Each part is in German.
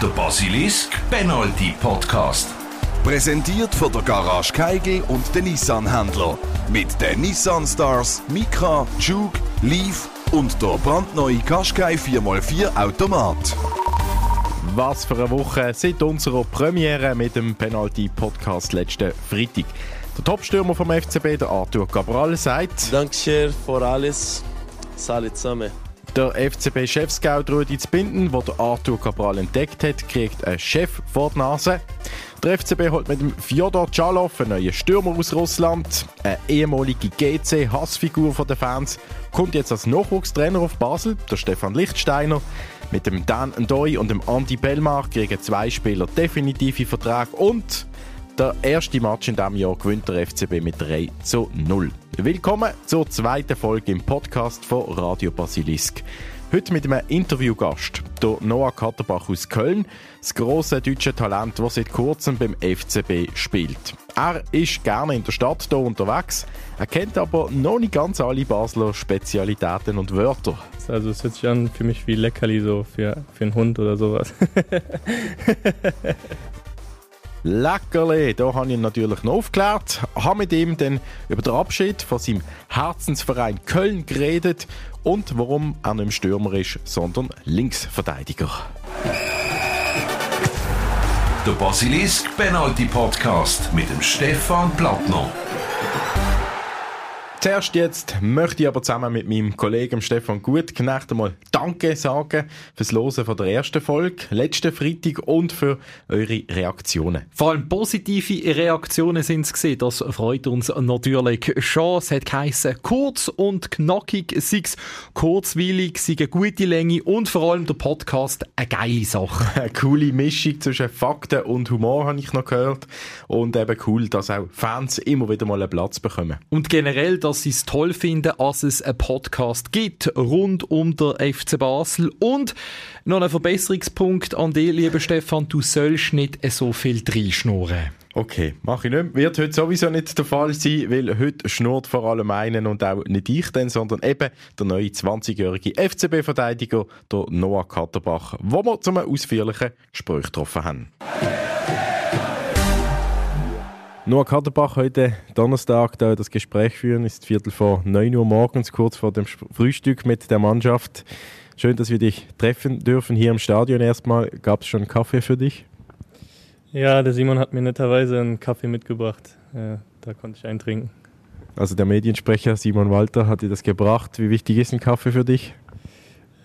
Der Basilisk Penalty Podcast. Präsentiert von der Garage Keigel und den Nissan-Händler. Mit den Nissan Stars, Micra, Juke, Leaf und der brandneue Qashqai 4x4 Automat. Was für eine Woche seit unserer Premiere mit dem Penalty-Podcast letzten Freitag. Der Topstürmer vom FCB, der Arthur Cabral, sagt... Dankeschön für alles. Salut zusammen. Der FCB-Chef-Scout Rudi Zbinden, der der Arthur Cabral entdeckt hat, kriegt einen Chef vor die Nase. Der FCB holt mit dem Fjodor Tschalow einen neuen Stürmer aus Russland. Eine ehemalige GC-Hassfigur der Fans kommt jetzt als Nachwuchstrainer auf Basel, der Stefan Lichtsteiner. Mit dem Dan Ndoi und dem Andy Bellmar kriegen zwei Spieler definitive Verträge und der erste Match in diesem Jahr gewinnt der FCB mit 3 zu 0. Willkommen zur zweiten Folge im Podcast von Radio Basilisk. Heute mit einem Interviewgast, der Noah Katterbach aus Köln, das grosse deutsche Talent, das seit kurzem beim FCB spielt. Er ist gerne in der Stadt hier unterwegs, er kennt aber noch nicht ganz alle Basler Spezialitäten und Wörter. Also es hört sich an für mich wie Leckerli so für, für einen Hund oder sowas. Leckerli, da habe ich ihn natürlich noch aufgeklärt, habe mit ihm dann über den Abschied von seinem Herzensverein Köln geredet und warum er nicht Stürmer ist, sondern Linksverteidiger. Der Basilisk Penalty Podcast mit dem Stefan Plattner. Zuerst jetzt möchte ich aber zusammen mit meinem Kollegen Stefan Gutknecht einmal Danke sagen fürs Losen von der ersten Folge, letzten Freitag und für eure Reaktionen. Vor allem positive Reaktionen sind es gesehen. Das freut uns natürlich schon. Es hat geheissen, kurz und knackig, sei es kurzweilig, sei eine gute Länge und vor allem der Podcast eine geile Sache. Eine coole Mischung zwischen Fakten und Humor habe ich noch gehört und eben cool, dass auch Fans immer wieder mal einen Platz bekommen. Und generell, dass sie es toll finden, dass es einen Podcast gibt rund um den FC Basel. Und noch ein Verbesserungspunkt an dich, lieber Stefan, du sollst nicht so viel reinschnurren. Okay, mache ich nicht. Wird heute sowieso nicht der Fall sein, weil heute schnurrt vor allem einen und auch nicht ich denn, sondern eben der neue 20-jährige FCB-Verteidiger, der Noah Katterbach, wo wir zu einem ausführlichen Gespräch getroffen haben. Noah Kaderbach heute Donnerstag da das Gespräch führen, ist Viertel vor 9 Uhr morgens, kurz vor dem Frühstück mit der Mannschaft. Schön, dass wir dich treffen dürfen hier im Stadion erstmal. Gab es schon Kaffee für dich? Ja, der Simon hat mir netterweise einen Kaffee mitgebracht. Ja, da konnte ich einen trinken. Also der Mediensprecher Simon Walter hat dir das gebracht. Wie wichtig ist ein Kaffee für dich?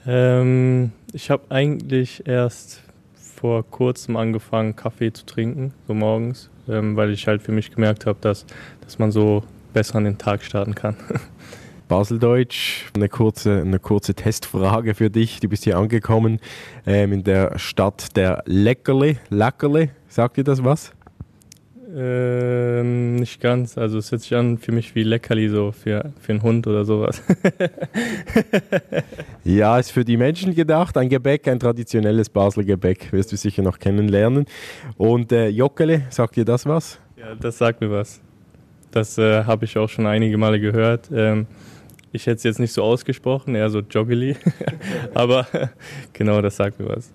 Ähm, ich habe eigentlich erst vor kurzem angefangen, Kaffee zu trinken, so morgens ähm, weil ich halt für mich gemerkt habe, dass, dass man so besser an den Tag starten kann. Baseldeutsch, eine kurze, eine kurze Testfrage für dich. Du bist hier angekommen ähm, in der Stadt der Leckerli. Leckerli, sagt dir das was? Ähm, nicht ganz. Also es hört sich an für mich wie Leckerli so für, für einen Hund oder sowas. ja, ist für die Menschen gedacht. Ein Gebäck, ein traditionelles Basler Gebäck. Wirst du sicher noch kennenlernen. Und äh, Jockele, sagt dir das was? Ja, das sagt mir was. Das äh, habe ich auch schon einige Male gehört. Ähm, ich hätte es jetzt nicht so ausgesprochen, eher so Joggeli. Aber genau, das sagt mir was.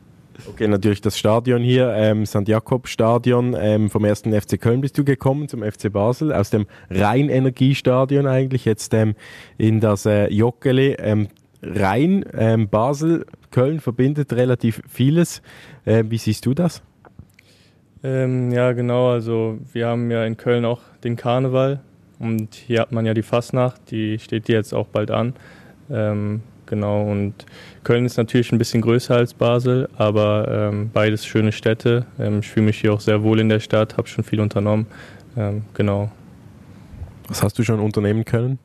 Okay, natürlich das Stadion hier, ähm, St. Jakob Stadion. Ähm, vom ersten FC Köln bist du gekommen zum FC Basel, aus dem Rheinenergiestadion eigentlich, jetzt ähm, in das äh, Joggeli. Ähm, Rhein, ähm, Basel, Köln verbindet relativ vieles. Äh, wie siehst du das? Ähm, ja, genau. Also wir haben ja in Köln auch den Karneval und hier hat man ja die Fastnacht, die steht jetzt auch bald an. Ähm, genau. Und Köln ist natürlich ein bisschen größer als Basel, aber ähm, beides schöne Städte. Ähm, ich fühle mich hier auch sehr wohl in der Stadt, habe schon viel unternommen. Ähm, genau. Was hast du schon unternehmen können?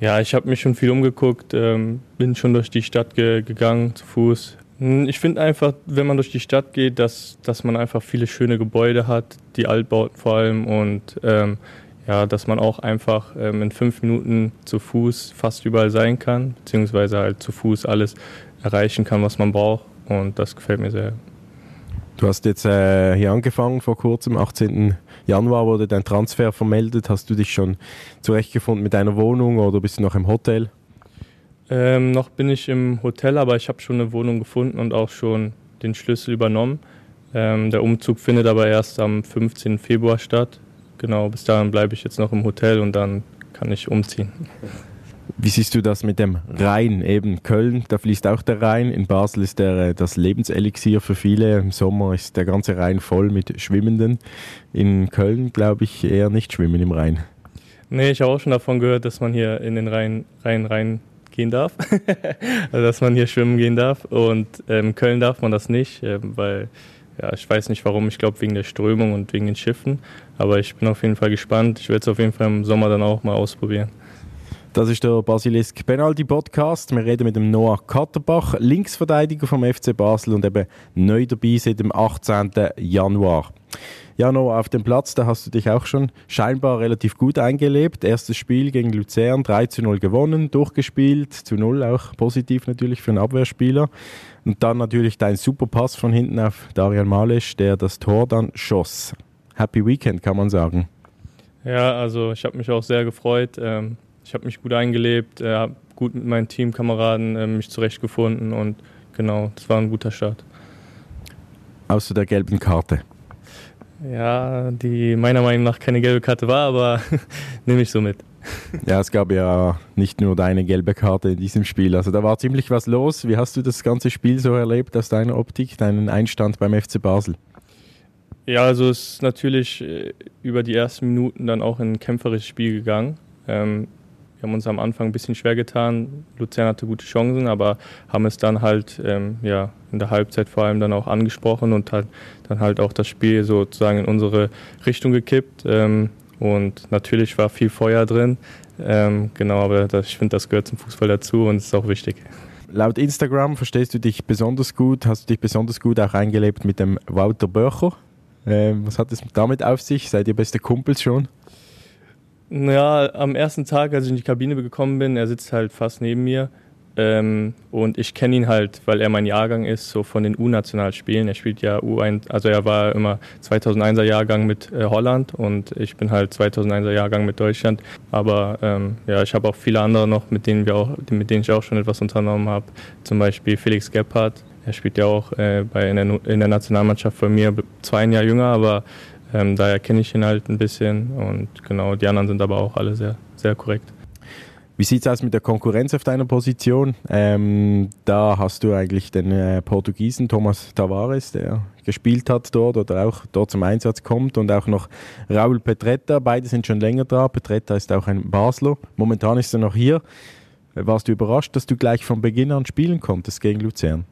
Ja, ich habe mich schon viel umgeguckt, ähm, bin schon durch die Stadt ge gegangen zu Fuß. Hm, ich finde einfach, wenn man durch die Stadt geht, dass, dass man einfach viele schöne Gebäude hat, die Altbauten vor allem und ähm, ja, dass man auch einfach ähm, in fünf Minuten zu Fuß fast überall sein kann, beziehungsweise halt zu Fuß alles erreichen kann, was man braucht. Und das gefällt mir sehr. Du hast jetzt äh, hier angefangen vor kurzem, 18. Januar wurde dein Transfer vermeldet. Hast du dich schon zurechtgefunden mit deiner Wohnung oder bist du noch im Hotel? Ähm, noch bin ich im Hotel, aber ich habe schon eine Wohnung gefunden und auch schon den Schlüssel übernommen. Ähm, der Umzug findet aber erst am 15. Februar statt. Genau, bis dahin bleibe ich jetzt noch im Hotel und dann kann ich umziehen. Wie siehst du das mit dem Rhein? Eben Köln, da fließt auch der Rhein. In Basel ist der äh, das Lebenselixier für viele. Im Sommer ist der ganze Rhein voll mit Schwimmenden. In Köln glaube ich eher nicht schwimmen im Rhein. Nee, ich habe auch schon davon gehört, dass man hier in den Rhein, Rhein, Rhein gehen darf. also, dass man hier schwimmen gehen darf. Und in ähm, Köln darf man das nicht, äh, weil ja, ich weiß nicht warum. Ich glaube wegen der Strömung und wegen den Schiffen. Aber ich bin auf jeden Fall gespannt. Ich werde es auf jeden Fall im Sommer dann auch mal ausprobieren. Das ist der Basilisk Penalty Podcast. Wir reden mit dem Noah Katterbach, Linksverteidiger vom FC Basel und eben neu dabei seit dem 18. Januar. Ja, Noah, auf dem Platz, da hast du dich auch schon scheinbar relativ gut eingelebt. Erstes Spiel gegen Luzern, 3 zu 0 gewonnen, durchgespielt, zu 0 auch positiv natürlich für einen Abwehrspieler. Und dann natürlich dein super Pass von hinten auf Darian Malisch, der das Tor dann schoss. Happy Weekend, kann man sagen. Ja, also ich habe mich auch sehr gefreut. Ähm, ich habe mich gut eingelebt, äh, habe gut mit meinen Teamkameraden äh, mich zurechtgefunden und genau, das war ein guter Start. Außer der gelben Karte. Ja, die meiner Meinung nach keine gelbe Karte war, aber nehme ich so mit. Ja, es gab ja nicht nur deine gelbe Karte in diesem Spiel. Also da war ziemlich was los. Wie hast du das ganze Spiel so erlebt aus deiner Optik, deinen Einstand beim FC Basel? Ja, also es ist natürlich äh, über die ersten Minuten dann auch ein kämpferisches Spiel gegangen. Ähm, haben uns am Anfang ein bisschen schwer getan. Luzern hatte gute Chancen, aber haben es dann halt ähm, ja, in der Halbzeit vor allem dann auch angesprochen und hat dann halt auch das Spiel sozusagen in unsere Richtung gekippt. Ähm, und natürlich war viel Feuer drin. Ähm, genau, aber das, ich finde, das gehört zum Fußball dazu und ist auch wichtig. Laut Instagram verstehst du dich besonders gut, hast du dich besonders gut auch eingelebt mit dem Walter Börcher. Ähm, was hat es damit auf sich? Seid ihr beste Kumpels schon? Ja, am ersten Tag, als ich in die Kabine gekommen bin, er sitzt halt fast neben mir. Ähm, und ich kenne ihn halt, weil er mein Jahrgang ist, so von den U-Nationalspielen. Er spielt ja U1, also er war immer 2001er Jahrgang mit äh, Holland und ich bin halt 2001er Jahrgang mit Deutschland. Aber ähm, ja, ich habe auch viele andere noch, mit denen wir auch, mit denen ich auch schon etwas unternommen habe. Zum Beispiel Felix Gebhardt. Er spielt ja auch äh, bei in der, in der Nationalmannschaft von mir, zwar ein Jahr jünger, aber ähm, daher kenne ich ihn halt ein bisschen und genau, die anderen sind aber auch alle sehr, sehr korrekt. Wie sieht es aus mit der Konkurrenz auf deiner Position? Ähm, da hast du eigentlich den äh, Portugiesen Thomas Tavares, der gespielt hat dort oder auch dort zum Einsatz kommt und auch noch Raul Petretta. Beide sind schon länger da. Petretta ist auch ein Basler. Momentan ist er noch hier. Warst du überrascht, dass du gleich von Beginn an spielen konntest gegen Luzern?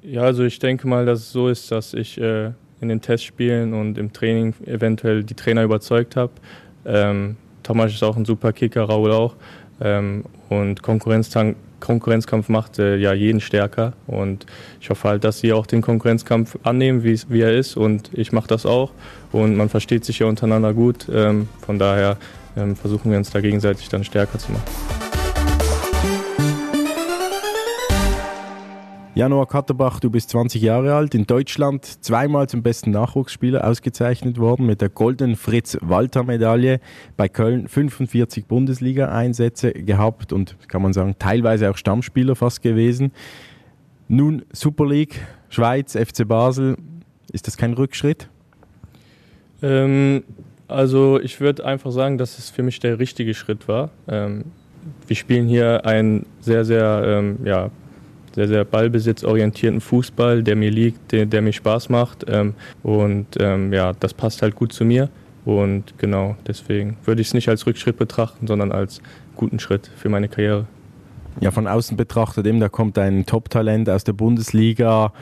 Ja, also ich denke mal, dass es so ist, dass ich äh, in den Testspielen und im Training eventuell die Trainer überzeugt habe. Ähm, Thomas ist auch ein super Kicker, Raul auch. Ähm, und Konkurrenzkampf macht äh, ja jeden stärker. Und ich hoffe halt, dass sie auch den Konkurrenzkampf annehmen, wie er ist. Und ich mache das auch. Und man versteht sich ja untereinander gut. Ähm, von daher ähm, versuchen wir uns da gegenseitig dann stärker zu machen. Januar Katterbach, du bist 20 Jahre alt, in Deutschland zweimal zum besten Nachwuchsspieler ausgezeichnet worden mit der Golden Fritz-Walter-Medaille. Bei Köln 45 Bundesliga-Einsätze gehabt und kann man sagen, teilweise auch Stammspieler fast gewesen. Nun Super League, Schweiz, FC Basel. Ist das kein Rückschritt? Ähm, also ich würde einfach sagen, dass es für mich der richtige Schritt war. Ähm, wir spielen hier ein sehr, sehr ähm, ja, sehr, sehr ballbesitzorientierten Fußball, der mir liegt, der, der mir Spaß macht. Ähm, und ähm, ja, das passt halt gut zu mir. Und genau, deswegen würde ich es nicht als Rückschritt betrachten, sondern als guten Schritt für meine Karriere. Ja, von außen betrachtet eben, da kommt ein Top-Talent aus der Bundesliga.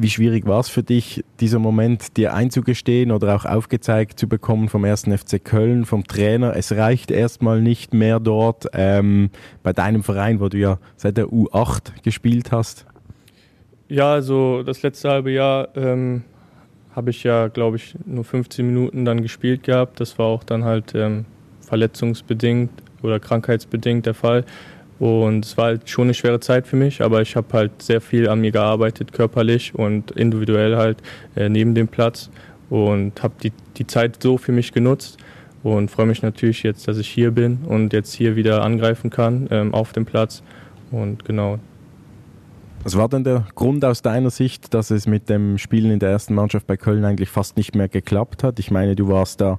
Wie schwierig war es für dich, dieser Moment dir einzugestehen oder auch aufgezeigt zu bekommen vom ersten FC Köln, vom Trainer? Es reicht erstmal nicht mehr dort ähm, bei deinem Verein, wo du ja seit der U8 gespielt hast. Ja, also das letzte halbe Jahr ähm, habe ich ja, glaube ich, nur 15 Minuten dann gespielt gehabt. Das war auch dann halt ähm, verletzungsbedingt oder krankheitsbedingt der Fall. Und es war halt schon eine schwere Zeit für mich, aber ich habe halt sehr viel an mir gearbeitet, körperlich und individuell halt äh, neben dem Platz und habe die, die Zeit so für mich genutzt und freue mich natürlich jetzt, dass ich hier bin und jetzt hier wieder angreifen kann ähm, auf dem Platz. Und genau. Was war denn der Grund aus deiner Sicht, dass es mit dem Spielen in der ersten Mannschaft bei Köln eigentlich fast nicht mehr geklappt hat? Ich meine, du warst da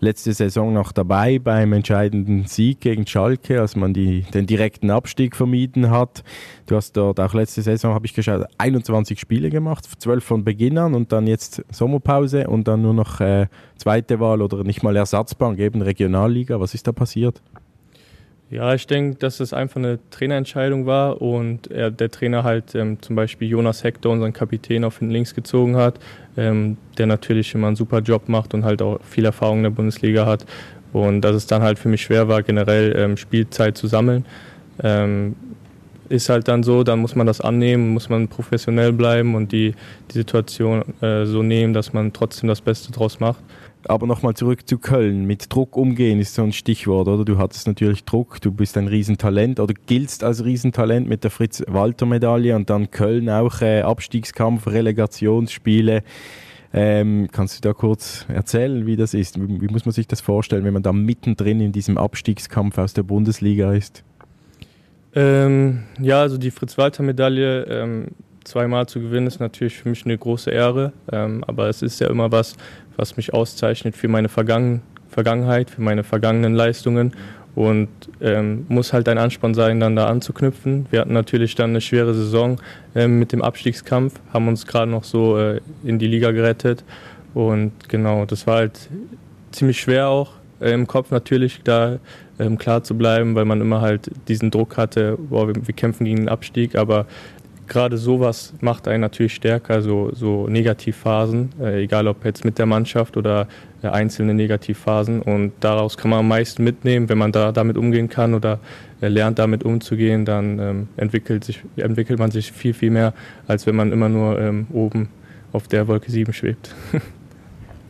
letzte Saison noch dabei beim entscheidenden Sieg gegen Schalke, als man die, den direkten Abstieg vermieden hat. Du hast dort auch letzte Saison, habe ich geschaut, 21 Spiele gemacht, 12 von Beginn an und dann jetzt Sommerpause und dann nur noch äh, zweite Wahl oder nicht mal Ersatzbank, eben Regionalliga. Was ist da passiert? Ja, ich denke, dass es einfach eine Trainerentscheidung war und er, der Trainer halt ähm, zum Beispiel Jonas Hector, unseren Kapitän, auf den links gezogen hat, ähm, der natürlich immer einen super Job macht und halt auch viel Erfahrung in der Bundesliga hat. Und dass es dann halt für mich schwer war, generell ähm, Spielzeit zu sammeln. Ähm, ist halt dann so, dann muss man das annehmen, muss man professionell bleiben und die, die Situation äh, so nehmen, dass man trotzdem das Beste draus macht. Aber nochmal zurück zu Köln. Mit Druck umgehen ist so ein Stichwort, oder? Du hattest natürlich Druck, du bist ein Riesentalent oder giltst als Riesentalent mit der Fritz-Walter-Medaille und dann Köln auch äh, Abstiegskampf, Relegationsspiele. Ähm, kannst du da kurz erzählen, wie das ist? Wie, wie muss man sich das vorstellen, wenn man da mittendrin in diesem Abstiegskampf aus der Bundesliga ist? Ähm, ja, also die Fritz-Walter-Medaille ähm, zweimal zu gewinnen, ist natürlich für mich eine große Ehre. Ähm, aber es ist ja immer was, was mich auszeichnet für meine Vergangen Vergangenheit, für meine vergangenen Leistungen. Und ähm, muss halt ein Ansporn sein, dann da anzuknüpfen. Wir hatten natürlich dann eine schwere Saison ähm, mit dem Abstiegskampf, haben uns gerade noch so äh, in die Liga gerettet. Und genau, das war halt ziemlich schwer auch äh, im Kopf natürlich da ähm, klar zu bleiben, weil man immer halt diesen Druck hatte, boah, wir, wir kämpfen gegen den Abstieg, aber gerade sowas macht einen natürlich stärker, so, so Negativphasen, äh, egal ob jetzt mit der Mannschaft oder äh, einzelne Negativphasen. Und daraus kann man am meisten mitnehmen, wenn man da damit umgehen kann oder äh, lernt damit umzugehen, dann ähm, entwickelt, sich, entwickelt man sich viel, viel mehr, als wenn man immer nur ähm, oben auf der Wolke 7 schwebt.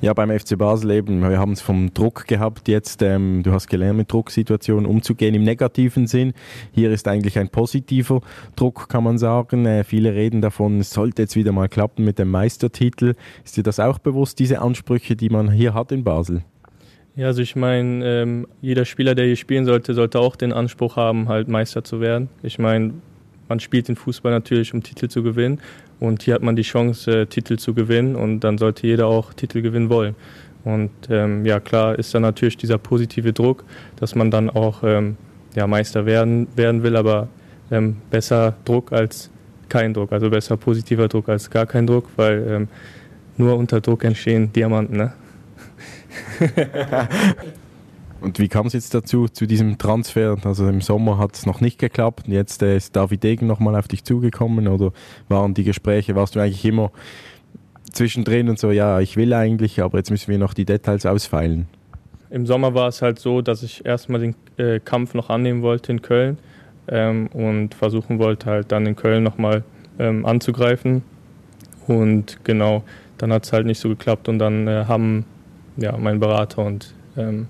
Ja, beim FC Basel eben. Wir haben es vom Druck gehabt jetzt. Ähm, du hast gelernt, mit Drucksituationen umzugehen im negativen Sinn. Hier ist eigentlich ein positiver Druck, kann man sagen. Äh, viele reden davon, es sollte jetzt wieder mal klappen mit dem Meistertitel. Ist dir das auch bewusst, diese Ansprüche, die man hier hat in Basel? Ja, also ich meine, ähm, jeder Spieler, der hier spielen sollte, sollte auch den Anspruch haben, halt Meister zu werden. Ich meine, man spielt den Fußball natürlich, um Titel zu gewinnen. Und hier hat man die Chance, äh, Titel zu gewinnen und dann sollte jeder auch Titel gewinnen wollen. Und ähm, ja, klar ist dann natürlich dieser positive Druck, dass man dann auch ähm, ja, Meister werden, werden will, aber ähm, besser Druck als kein Druck. Also besser positiver Druck als gar kein Druck, weil ähm, nur unter Druck entstehen Diamanten. Ne? Und wie kam es jetzt dazu, zu diesem Transfer? Also im Sommer hat es noch nicht geklappt. Jetzt äh, ist David Degen nochmal auf dich zugekommen oder waren die Gespräche, warst du eigentlich immer zwischendrin und so, ja, ich will eigentlich, aber jetzt müssen wir noch die Details ausfeilen? Im Sommer war es halt so, dass ich erstmal den äh, Kampf noch annehmen wollte in Köln ähm, und versuchen wollte halt dann in Köln nochmal ähm, anzugreifen. Und genau, dann hat es halt nicht so geklappt und dann äh, haben ja, mein Berater und ähm,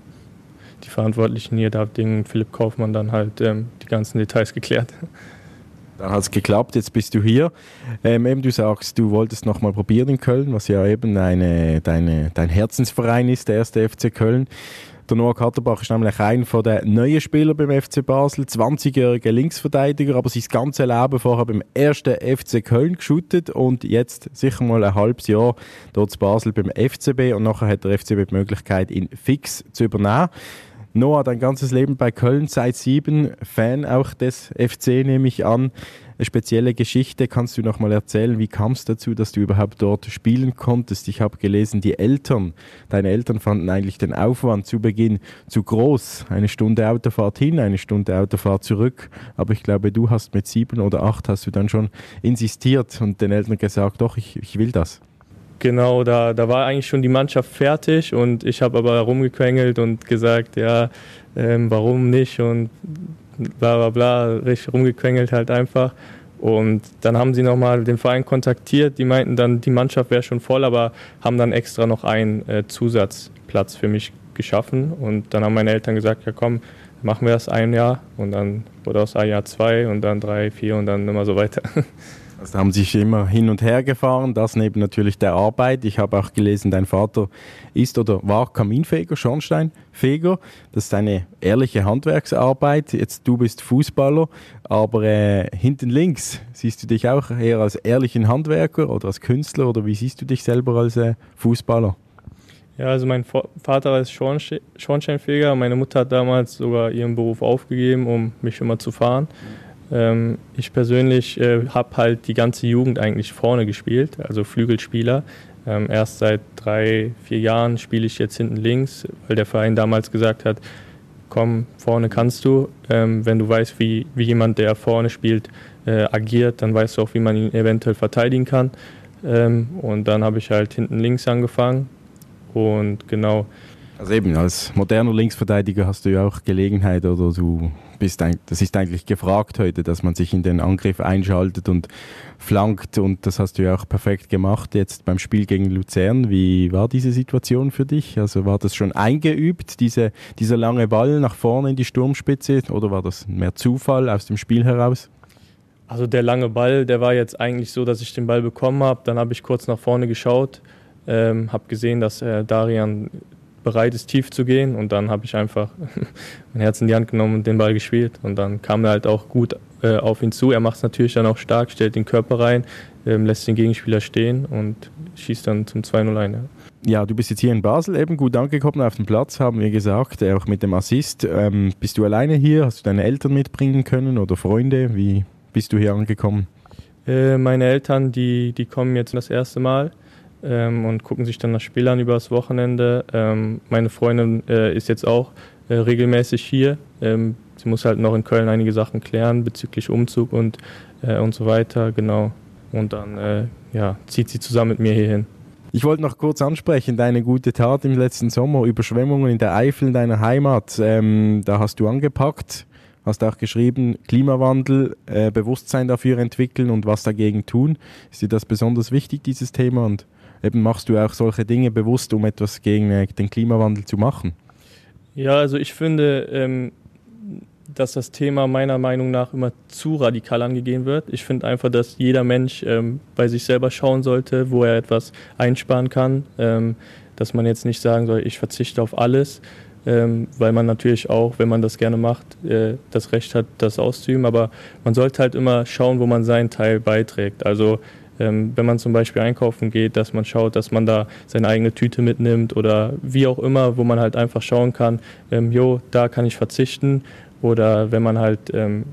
die Verantwortlichen hier, da Ding Philipp Kaufmann dann halt ähm, die ganzen Details geklärt. Dann hat es geklappt, jetzt bist du hier. Ähm, eben du sagst, du wolltest noch mal probieren in Köln, was ja eben deine, deine, dein Herzensverein ist, der erste FC Köln. Der Noah Katterbach ist nämlich einer der neuen Spieler beim FC Basel, 20-jähriger Linksverteidiger, aber sein ganzes Leben vorher beim ersten FC Köln geschootet und jetzt sicher mal ein halbes Jahr dort zu Basel beim FCB und nachher hat der FCB die Möglichkeit, ihn fix zu übernehmen. Noah, dein ganzes Leben bei Köln, seit sieben, Fan auch des FC nehme ich an. Eine spezielle Geschichte, kannst du noch mal erzählen, wie kam es dazu, dass du überhaupt dort spielen konntest? Ich habe gelesen, die Eltern, deine Eltern fanden eigentlich den Aufwand zu Beginn zu groß. Eine Stunde Autofahrt hin, eine Stunde Autofahrt zurück. Aber ich glaube, du hast mit sieben oder acht hast du dann schon insistiert und den Eltern gesagt, doch, ich, ich will das. Genau, da, da war eigentlich schon die Mannschaft fertig und ich habe aber rumgequengelt und gesagt, ja, ähm, warum nicht und bla bla bla, richtig rumgequengelt halt einfach. Und dann haben sie nochmal den Verein kontaktiert, die meinten dann, die Mannschaft wäre schon voll, aber haben dann extra noch einen äh, Zusatzplatz für mich geschaffen. Und dann haben meine Eltern gesagt, ja komm, machen wir das ein Jahr. Und dann wurde aus ein Jahr zwei und dann drei, vier und dann immer so weiter. Also da haben sich immer hin und her gefahren, das neben natürlich der Arbeit. Ich habe auch gelesen, dein Vater ist oder war Kaminfeger, Schornsteinfeger. Das ist eine ehrliche Handwerksarbeit. Jetzt du bist Fußballer, aber äh, hinten links siehst du dich auch eher als ehrlichen Handwerker oder als Künstler oder wie siehst du dich selber als äh, Fußballer? Ja, also mein Vater ist Schornsteinfeger. Meine Mutter hat damals sogar ihren Beruf aufgegeben, um mich immer zu fahren. Ähm, ich persönlich äh, habe halt die ganze Jugend eigentlich vorne gespielt, also Flügelspieler. Ähm, erst seit drei, vier Jahren spiele ich jetzt hinten links, weil der Verein damals gesagt hat, komm, vorne kannst du. Ähm, wenn du weißt, wie, wie jemand, der vorne spielt, äh, agiert, dann weißt du auch, wie man ihn eventuell verteidigen kann. Ähm, und dann habe ich halt hinten links angefangen. Und genau, also eben, als moderner Linksverteidiger hast du ja auch Gelegenheit oder du bist, ein, das ist eigentlich gefragt heute, dass man sich in den Angriff einschaltet und flankt und das hast du ja auch perfekt gemacht jetzt beim Spiel gegen Luzern. Wie war diese Situation für dich? Also war das schon eingeübt, diese, dieser lange Ball nach vorne in die Sturmspitze oder war das mehr Zufall aus dem Spiel heraus? Also der lange Ball, der war jetzt eigentlich so, dass ich den Ball bekommen habe. Dann habe ich kurz nach vorne geschaut, ähm, habe gesehen, dass äh, Darian bereit ist, tief zu gehen. Und dann habe ich einfach mein Herz in die Hand genommen und den Ball gespielt. Und dann kam er halt auch gut äh, auf ihn zu. Er macht es natürlich dann auch stark, stellt den Körper rein, ähm, lässt den Gegenspieler stehen und schießt dann zum 2-0 ein. Ja. Ja, du bist jetzt hier in Basel eben gut angekommen auf dem Platz, haben wir gesagt, auch mit dem Assist. Ähm, bist du alleine hier? Hast du deine Eltern mitbringen können oder Freunde? Wie bist du hier angekommen? Äh, meine Eltern, die, die kommen jetzt das erste Mal ähm, und gucken sich dann das Spiel an übers Wochenende. Ähm, meine Freundin äh, ist jetzt auch äh, regelmäßig hier. Ähm, sie muss halt noch in Köln einige Sachen klären bezüglich Umzug und, äh, und so weiter, genau. Und dann äh, ja, zieht sie zusammen mit mir hierhin. Ich wollte noch kurz ansprechen, deine gute Tat im letzten Sommer, Überschwemmungen in der Eifel in deiner Heimat. Ähm, da hast du angepackt, hast auch geschrieben, Klimawandel, äh, Bewusstsein dafür entwickeln und was dagegen tun. Ist dir das besonders wichtig, dieses Thema? Und eben machst du auch solche Dinge bewusst, um etwas gegen äh, den Klimawandel zu machen? Ja, also ich finde, ähm, dass das Thema meiner Meinung nach immer zu radikal angegeben wird. Ich finde einfach, dass jeder Mensch ähm, bei sich selber schauen sollte, wo er etwas einsparen kann. Ähm, dass man jetzt nicht sagen soll, ich verzichte auf alles, ähm, weil man natürlich auch, wenn man das gerne macht, äh, das Recht hat, das auszuüben. Aber man sollte halt immer schauen, wo man seinen Teil beiträgt. Also ähm, wenn man zum Beispiel einkaufen geht, dass man schaut, dass man da seine eigene Tüte mitnimmt oder wie auch immer, wo man halt einfach schauen kann, ähm, jo, da kann ich verzichten. Oder wenn man halt ähm,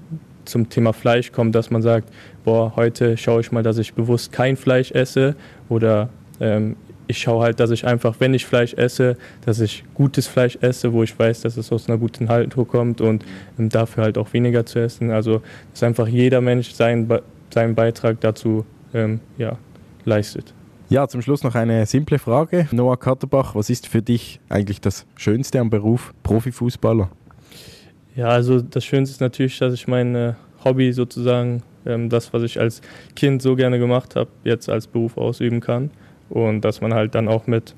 zum Thema Fleisch kommt, dass man sagt, boah, heute schaue ich mal, dass ich bewusst kein Fleisch esse oder ähm, ich schaue halt, dass ich einfach, wenn ich Fleisch esse, dass ich gutes Fleisch esse, wo ich weiß, dass es aus einer guten Haltung kommt und ähm, dafür halt auch weniger zu essen. Also, dass einfach jeder Mensch seinen, seinen Beitrag dazu ähm, ja, leistet. Ja, zum Schluss noch eine simple Frage. Noah Katterbach, was ist für dich eigentlich das Schönste am Beruf Profifußballer? Ja, also das Schönste ist natürlich, dass ich mein äh, Hobby sozusagen, ähm, das, was ich als Kind so gerne gemacht habe, jetzt als Beruf ausüben kann. Und dass man halt dann auch mit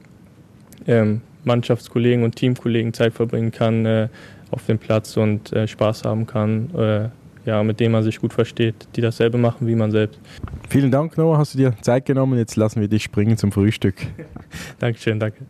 ähm, Mannschaftskollegen und Teamkollegen Zeit verbringen kann äh, auf dem Platz und äh, Spaß haben kann. Äh, ja, mit dem man sich gut versteht, die dasselbe machen wie man selbst. Vielen Dank, Noah, hast du dir Zeit genommen. Jetzt lassen wir dich springen zum Frühstück. Dankeschön, danke.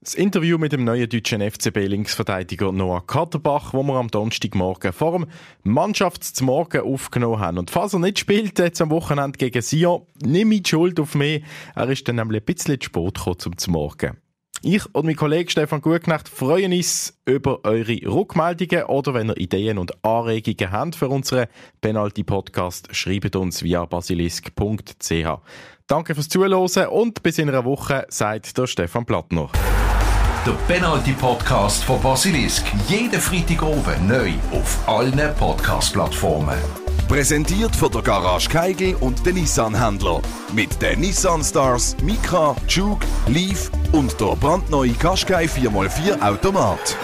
Das Interview mit dem neuen deutschen FCB-Linksverteidiger Noah Katterbach, wo wir am Donnerstagmorgen vor dem Mannschaftsmorgen aufgenommen haben. Und falls er nicht spielt, jetzt am Wochenende gegen Sion, nimm die Schuld auf mich. Er ist dann nämlich ein bisschen zu spät gekommen zum Morgen. Ich und mein Kollege Stefan Gutknecht freuen uns über eure Rückmeldungen oder wenn ihr Ideen und Anregungen habt für unseren Penalty-Podcast, schreibt uns via basilisk.ch. Danke fürs Zuhören und bis in einer Woche, sagt der Stefan Plattner. Der Penalty-Podcast von Basilisk. Jeden Freitag oben neu auf allen Podcast-Plattformen. Präsentiert von der Garage Keigel und den Nissan-Händler. Mit den Nissan Stars, Micra, Juke, Leaf und der brandneue Qashqai 4x4 Automat.